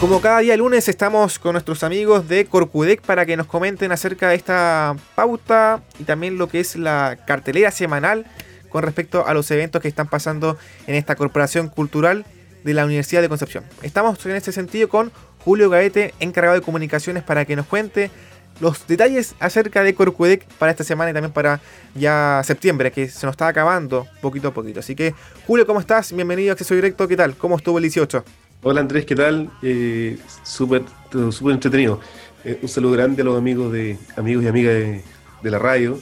Como cada día lunes estamos con nuestros amigos de Corcudec para que nos comenten acerca de esta pauta y también lo que es la cartelera semanal con respecto a los eventos que están pasando en esta corporación cultural de la Universidad de Concepción. Estamos en este sentido con Julio Gaete, encargado de comunicaciones, para que nos cuente los detalles acerca de Corcudec para esta semana y también para ya septiembre, que se nos está acabando poquito a poquito. Así que, Julio, ¿cómo estás? Bienvenido a Acceso Directo, ¿qué tal? ¿Cómo estuvo el 18? Hola Andrés, ¿qué tal? Eh, súper súper entretenido. Eh, un saludo grande a los amigos de amigos y amigas de, la radio,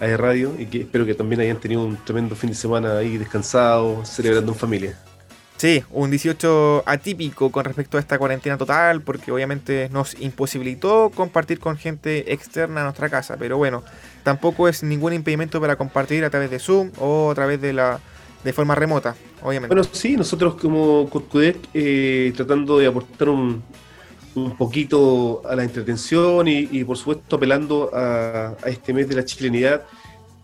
de Radio, y que espero que también hayan tenido un tremendo fin de semana ahí descansado, celebrando en familia. Sí, un 18 atípico con respecto a esta cuarentena total, porque obviamente nos imposibilitó compartir con gente externa a nuestra casa, pero bueno, tampoco es ningún impedimento para compartir a través de Zoom o a través de la de forma remota, obviamente. Bueno, sí, nosotros como Corcudec eh, tratando de aportar un, un, poquito a la entretención y, por supuesto apelando a, este mes de la chilenidad,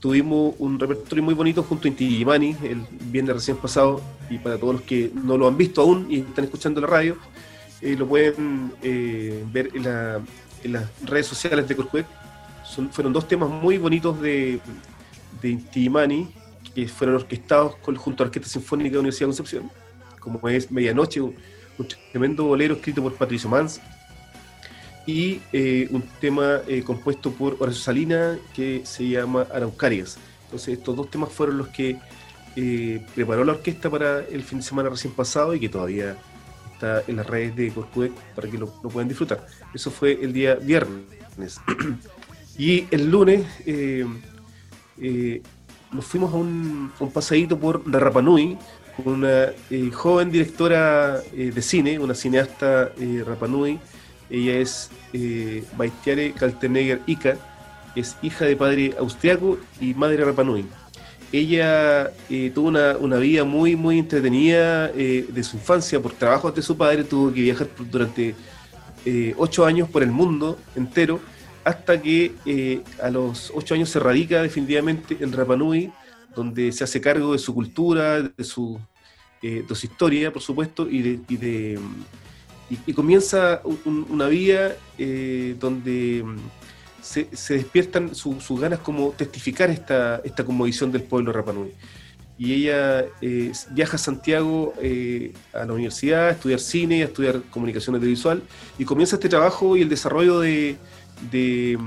tuvimos un repertorio muy bonito junto a Inti Gimani el viernes recién pasado y para todos los que no lo han visto aún y están escuchando la radio, eh, lo pueden eh, ver en, las redes sociales de Corcudec. fueron dos temas muy bonitos de, de Inti fueron orquestados junto a la Orquesta Sinfónica de la Universidad de Concepción, como es Medianoche, un, tremendo bolero escrito por Patricio Mans, y eh, un tema eh, compuesto por Horacio Salina que se llama Araucarias. Entonces estos dos temas fueron los que eh, preparó la orquesta para el fin de semana recién pasado y que todavía está en las redes de Corcudec para que lo, puedan disfrutar. Eso fue el día viernes. y el lunes nos fuimos a un, pasadito por Rapanui con una eh, joven directora eh, de cine, una cineasta eh, Rapanui. Ella es eh, Baitiare Kaltenegger Ika, es hija de padre austriaco y madre Rapanui. Ella tuvo una, una, vida muy, muy entretenida de su infancia por trabajos de su padre, tuvo que viajar durante ocho años por el mundo entero hasta que eh, a los ocho años se radica definitivamente en Rapanui, donde se hace cargo de su cultura, de su, eh, su historia, por supuesto, y, de, y, de, comienza una vida eh, donde mm, se, despiertan sus ganas como testificar esta, esta conmovisión del pueblo Rapanui. Y ella viaja a Santiago a la universidad a estudiar cine, a estudiar comunicación audiovisual, y comienza este trabajo y el desarrollo de, de,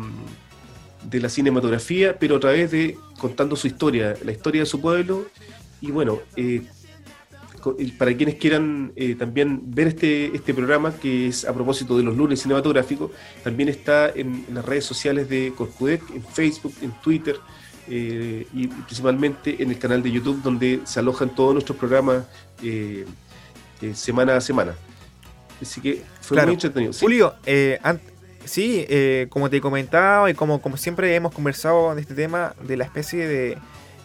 de, la cinematografía, pero a través de contando su historia, la historia de su pueblo. Y bueno, eh, para quienes quieran eh, también ver este, este programa, que es a propósito de los lunes cinematográficos, también está en, las redes sociales de Corcudec, en Facebook, en Twitter. Eh, y principalmente en el canal de YouTube donde se alojan todos nuestros programas semana a semana. Así que fue muy entretenido. Julio, antes Sí, eh, como te comentaba y como, como siempre hemos conversado de este tema, de la especie de,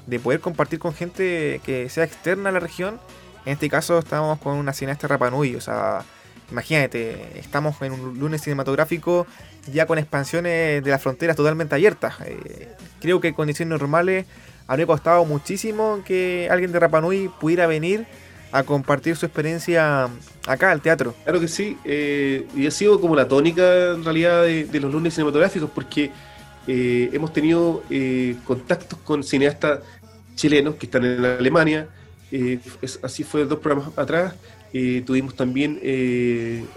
de poder compartir con gente que sea externa a la región. En este caso estamos con una cineasta Rapanui, o sea, imagínate, estamos en un lunes cinematográfico ya con expansiones de las fronteras totalmente abiertas. Eh, creo que en condiciones normales habría costado muchísimo que alguien de Rapanui pudiera venir a compartir su experiencia acá al teatro. Claro que sí, eh, y ha sido como la tónica en realidad de, los lunes cinematográficos, porque eh, hemos tenido eh, contactos con cineastas chilenos que están en Alemania, así fue dos programas atrás, tuvimos también,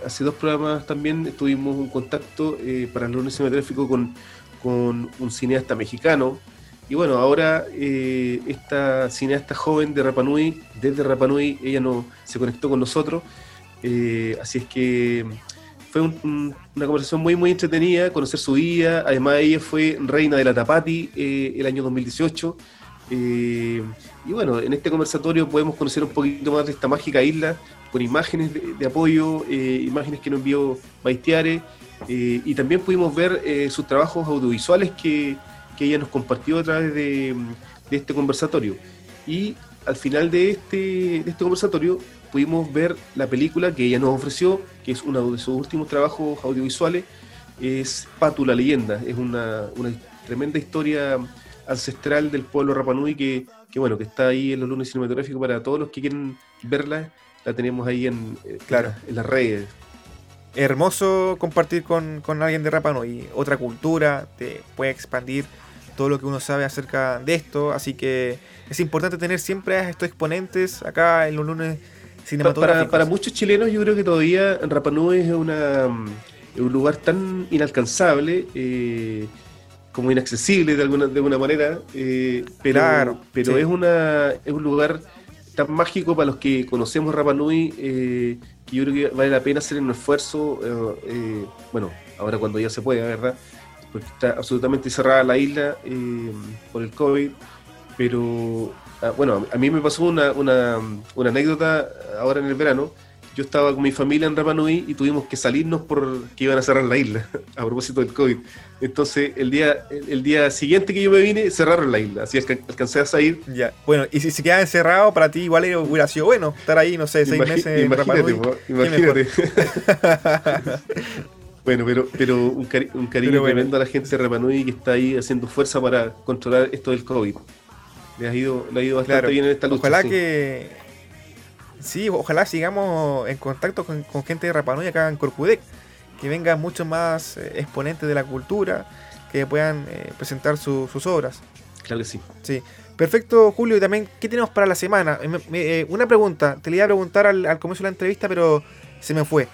hace dos programas también tuvimos un contacto para el lunes cinematográfico con, con un cineasta mexicano, y bueno, ahora eh, esta cineasta joven de Rapanui, desde Rapanui, ella no, se conectó con nosotros. Eh, así es que fue una conversación muy, muy entretenida, conocer su vida. Además, ella fue reina de la Tapati eh, el año 2018. y bueno, en este conversatorio podemos conocer un poquito más de esta mágica isla, con imágenes de, apoyo, imágenes que nos envió Baistiare, y también pudimos ver sus trabajos audiovisuales que que ella nos compartió a través de, este conversatorio. Y al final de este, de este conversatorio pudimos ver la película que ella nos ofreció, que es uno de sus últimos trabajos audiovisuales, es Patu la leyenda, es una, una tremenda historia ancestral del pueblo Rapanui que, que, bueno, que está ahí en los lunes cinematográficos para todos los que quieren verla, la tenemos ahí en, eh, claro. en las redes. hermoso compartir con, con alguien de Rapa Nui, otra cultura, te puede expandir todo lo que uno sabe acerca de esto, así que es importante tener siempre a estos exponentes acá en los lunes cinematográficos. Para, para muchos chilenos yo creo que todavía Rapa Nui es, una, es un lugar tan inalcanzable eh, como inaccesible de alguna, de alguna manera, eh, pero, Claro, pero sí. es, una, es un lugar tan mágico para los que conocemos Rapa Nui eh, que yo creo que vale la pena hacer un esfuerzo, eh, eh, bueno, ahora cuando ya se puede, ¿verdad? Porque está absolutamente cerrada la isla eh, por el COVID, pero ah, bueno, a mí me pasó una, una, una anécdota ahora en el verano. Yo estaba con mi familia en Rapa Nui y tuvimos que salirnos porque iban a cerrar la isla a propósito del COVID. Entonces, el día, el, día siguiente que yo me vine, cerraron la isla. Así que alcancé a salir. Ya. Bueno, y si se queda encerrado, para ti igual hubiera sido bueno estar ahí, no sé, seis meses en Rapa Nui. imagínate. bueno, pero, pero un, cari- un cariño Pero bueno. tremendo a la gente de Rapa Nui que está ahí haciendo fuerza para controlar esto del COVID. Le ha ido, le ha ido bastante Claro. bien en esta lucha. Ojalá sí. que. Sí, ojalá sigamos en contacto con, con gente de Rapa Nui acá en Corcudec. Que vengan muchos más eh, exponentes de la cultura que puedan eh, presentar su- sus obras. Claro que sí. Sí. Perfecto, Julio. Y también, ¿qué tenemos para la semana? Eh, eh, una pregunta. Te le iba a preguntar al, al comienzo de la entrevista, pero se me fue.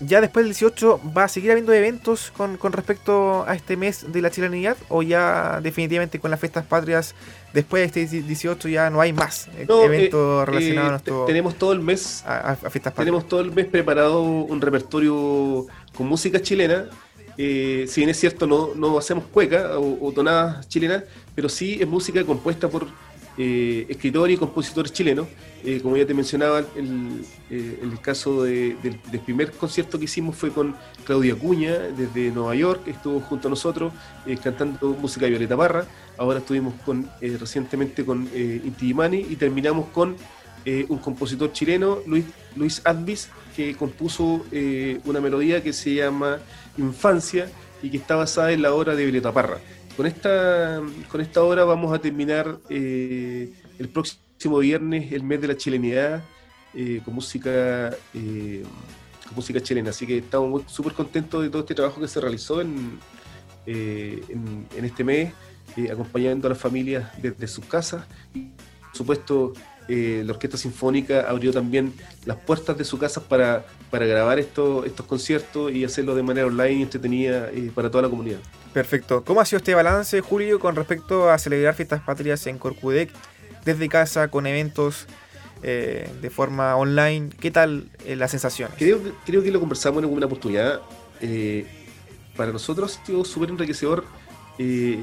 ¿Ya después del 18 va a seguir habiendo eventos con, con respecto a este mes de la chilenidad? ¿O ya definitivamente con las fiestas patrias, después de este 18 ya no hay más eh, No, eventos eh, relacionados eh, a, nuestro- te- tenemos todo el mes a, a- a fiestas patrias? Tenemos todo el mes preparado un repertorio con música chilena. Eh, si bien es cierto, no, no hacemos cueca o, o tonadas chilenas, pero sí es música compuesta por eh, escritores y compositores chilenos. Eh, como ya te mencionaba, el, eh, caso de- del, primer concierto que hicimos fue con Claudia Cuña desde Nueva York, estuvo junto a nosotros eh, cantando música de Violeta Parra. Ahora estuvimos con, recientemente con Inti Illimani y terminamos con un compositor chileno, Luis, Luis Advis, que compuso una melodía que se llama Infancia y que está basada en la obra de Violeta Parra. Con esta, con esta obra vamos a terminar eh, el próximo viernes el mes de la chilenidad eh, con música eh, con música chilena. Así que estamos súper contentos de todo este trabajo que se realizó en, en, este mes, acompañando a las familias desde sus casas. Por supuesto, la Orquesta Sinfónica abrió también las puertas de su casa para, para grabar estos, estos conciertos y hacerlo de manera online y entretenida para toda la comunidad. Perfecto. ¿Cómo ha sido este balance, Julio, con respecto a celebrar fiestas patrias en Corcudec desde casa con eventos eh, de forma online? ¿Qué tal eh, las sensaciones? Creo, que- lo conversamos en alguna oportunidad. eh, para nosotros ha sido súper enriquecedor eh,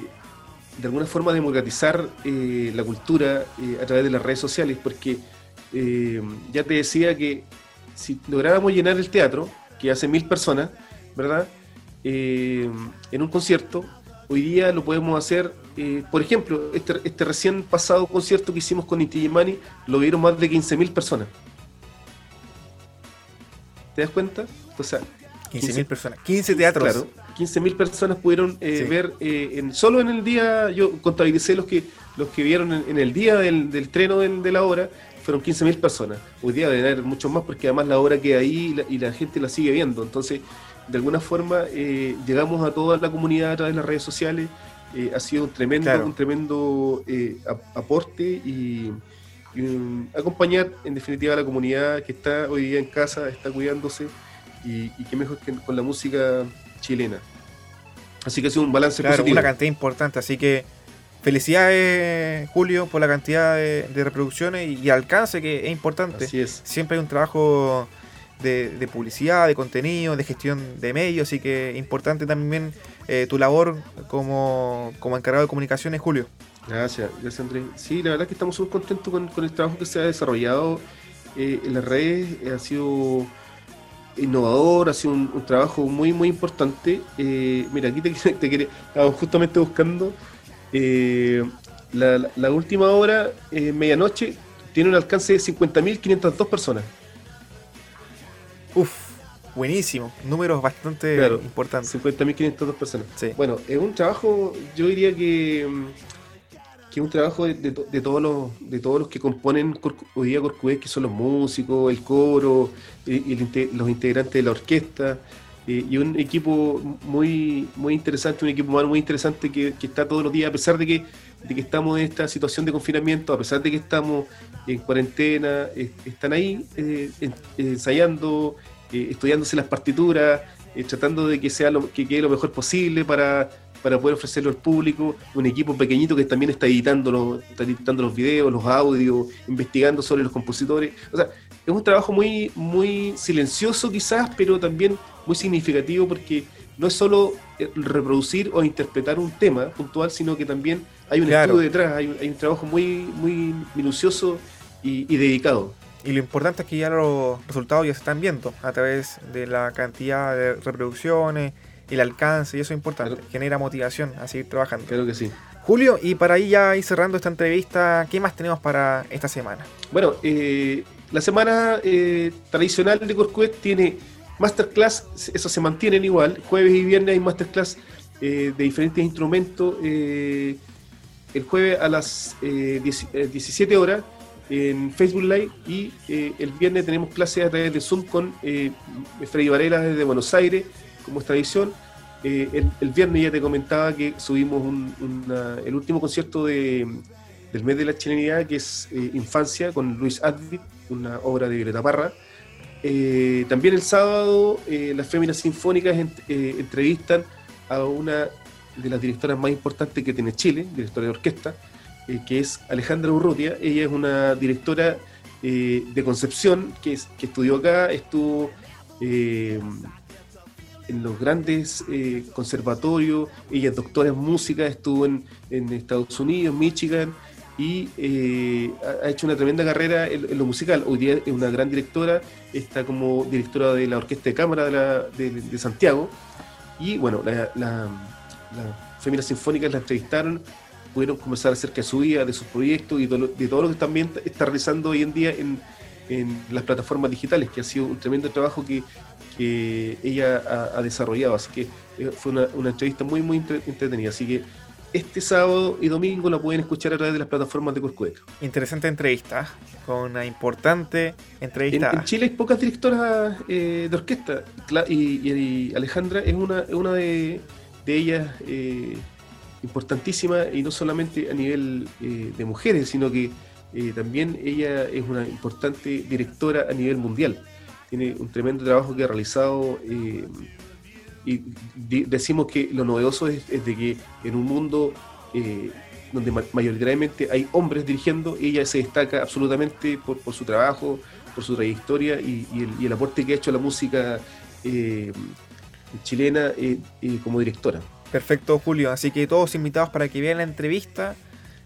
de alguna forma democratizar eh, la cultura a través de las redes sociales, porque ya te decía que si lográramos llenar el teatro, que hace mil personas, ¿verdad? Eh, en un concierto, hoy día lo podemos hacer, eh, por ejemplo, este, este recién pasado concierto que hicimos con Inti Illimani, lo vieron más de 15.000 personas. ¿Te das cuenta? O sea, 15.000 personas. 15 teatros. Claro, 15.000 personas pudieron eh, Sí. ver eh, en, solo en el día, yo contabilicé los que los que vieron en, en el día del, del estreno del- de la obra, fueron 15.000 personas. Hoy día deben haber muchos más porque además la obra queda ahí y la, y la gente la sigue viendo. Entonces, de alguna forma, eh, llegamos a toda la comunidad a través de las redes sociales. Eh, ha sido un tremendo, Claro. un tremendo eh, ap- aporte y, acompañar en definitiva a la comunidad que está hoy día en casa, está cuidándose y, y qué mejor que con la música chilena. Así que ha sido un balance Claro, positivo. una cantidad importante. Así que felicidades, Julio, por la cantidad de, de reproducciones y, y alcance que es importante. Así es. Siempre hay un trabajo de, publicidad, de contenido, de gestión de medios, así que importante también eh, tu labor como, como encargado de comunicaciones, Julio. Gracias, gracias Andrés. Sí, la verdad que estamos súper contentos con, el trabajo que se ha desarrollado eh, en las redes. Ha sido innovador, ha sido un, trabajo muy, muy importante. Eh, mira, aquí te, te quería, justamente buscando la, la- última hora, medianoche, tiene un alcance de 50.502 personas. Uf, buenísimo. Números bastante Claro, importantes. 50.502 personas. Sí. Bueno, es un trabajo, yo diría que, mm, que es un trabajo de, todos los, de todos los que componen hoy día Corcudec, que son los músicos, el coro, y, los integrantes de la orquesta, y un equipo muy, muy interesante, un equipo humano muy interesante que, está todos los días, a pesar de que, de que estamos en esta situación de confinamiento, a pesar de que estamos en cuarentena, están ahí eh, ensayando, eh, estudiándose las partituras, eh, tratando de que sea lo, que quede lo mejor posible para, para poder ofrecerlo al público, un equipo pequeñito que también está editando los, está editando los videos, los audios, investigando sobre los compositores. O sea, es un trabajo muy, muy silencioso quizás, pero también muy significativo porque no es solo eh, reproducir o interpretar un tema puntual, sino que también hay un estudio detrás, hay, un trabajo muy, muy minucioso y, dedicado. Y lo importante es que ya los resultados ya se están viendo a través de la cantidad de reproducciones, el alcance, y eso es importante, genera motivación a seguir trabajando. Creo que sí. Julio, y para ahí ya ir cerrando esta entrevista, ¿qué más tenemos para esta semana? Bueno, eh, la semana eh, tradicional de Corcuet tiene masterclass, eso se mantienen igual, jueves y viernes hay masterclass eh, de diferentes instrumentos, el jueves a las 17 horas en Facebook Live y el viernes tenemos clases a través de Zoom con Freddy Varela desde Buenos Aires, como es tradición. Eh, el, viernes ya te comentaba que subimos el último concierto de, del mes de la chilenidad, que es eh, Infancia, con Luis Advit, una obra de Violeta Parra. Eh, también el sábado las féminas sinfónicas entrevistan a una de las directoras más importantes que tiene Chile, directora de orquesta, que es Alejandra Urrutia. Ella es una directora de Concepción que, que estudió acá, estuvo en los grandes eh, conservatorios, ella es doctora en música, estuvo en, Estados Unidos, Michigan, y eh, ha hecho una tremenda carrera en, lo musical. Hoy día es una gran directora, está como directora de la Orquesta de Cámara de, Santiago, y bueno, las la, Féminas Sinfónicas la entrevistaron, pudieron conversar acerca de su vida, de sus proyectos y de todo lo que también está realizando hoy en día en, en las plataformas digitales, que ha sido un tremendo trabajo que, que ella ha, desarrollado. Así que eh, fue una, entrevista muy, muy entretenida. Así que este sábado y domingo la pueden escuchar a través de las plataformas de Corcueca. Interesante entrevista, con una importante entrevista. En, Chile hay pocas directoras eh, de orquesta y, Alejandra es una, una de, ellas eh, importantísima y no solamente a nivel de mujeres, sino que también ella es una importante directora a nivel mundial tiene un tremendo trabajo que ha realizado eh, y decimos que lo novedoso es, de que en un mundo eh, donde mayoritariamente hay hombres dirigiendo, ella se destaca absolutamente por, su trabajo, por su trayectoria y, el, aporte que ha hecho a la música eh, chilena como directora. Perfecto, Julio. Así que todos invitados para que vean la entrevista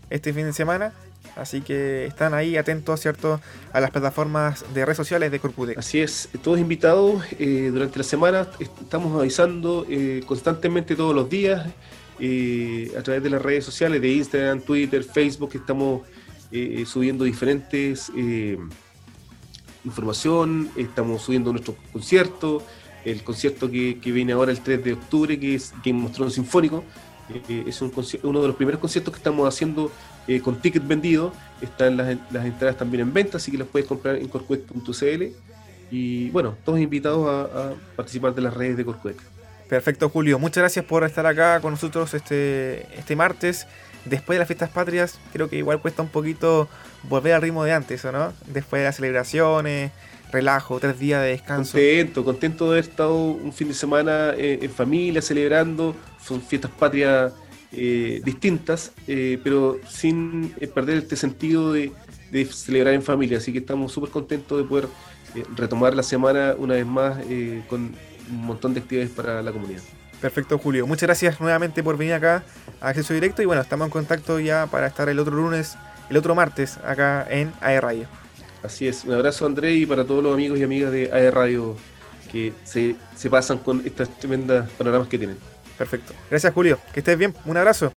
este fin de semana Así que están ahí atentos, ¿cierto?, a las plataformas de redes sociales de Corpudec. Así es, todos invitados eh, durante la semana. Estamos avisando eh, constantemente todos los días eh, a través de las redes sociales de Instagram, Twitter, Facebook. Estamos subiendo diferentes información, estamos subiendo nuestro concierto, el concierto que, viene ahora el 3 de octubre, que es Game of Thrones Sinfónico. es uno de los primeros conciertos que estamos haciendo eh, con ticket vendido. Están las, las, entradas también en venta, así que las puedes comprar en corcuec.cl. Y bueno, todos invitados a, participar de las redes de Corcuec. Perfecto, Julio. Muchas gracias por estar acá con nosotros este, este martes. Después de las fiestas patrias, creo que igual cuesta un poquito volver al ritmo de antes, ¿o no? Después de las celebraciones, relajo, tres días de descanso. Contento, contento de haber estado un fin de semana eh, en familia, celebrando. Son fiestas patrias eh, distintas, eh, pero sin eh, perder este sentido de, celebrar en familia. Así que estamos súper contentos de poder retomar la semana una vez más con un montón de actividades para la comunidad. Perfecto, Julio. Muchas gracias nuevamente por venir acá a Acceso Directo y bueno, estamos en contacto ya para estar el otro lunes, el otro martes acá en AE Radio. Así es, un abrazo André y para todos los amigos y amigas de AE Radio que se, se pasan con estas tremendas panoramas que tienen. Perfecto. Gracias, Julio. Que estés bien. Un abrazo.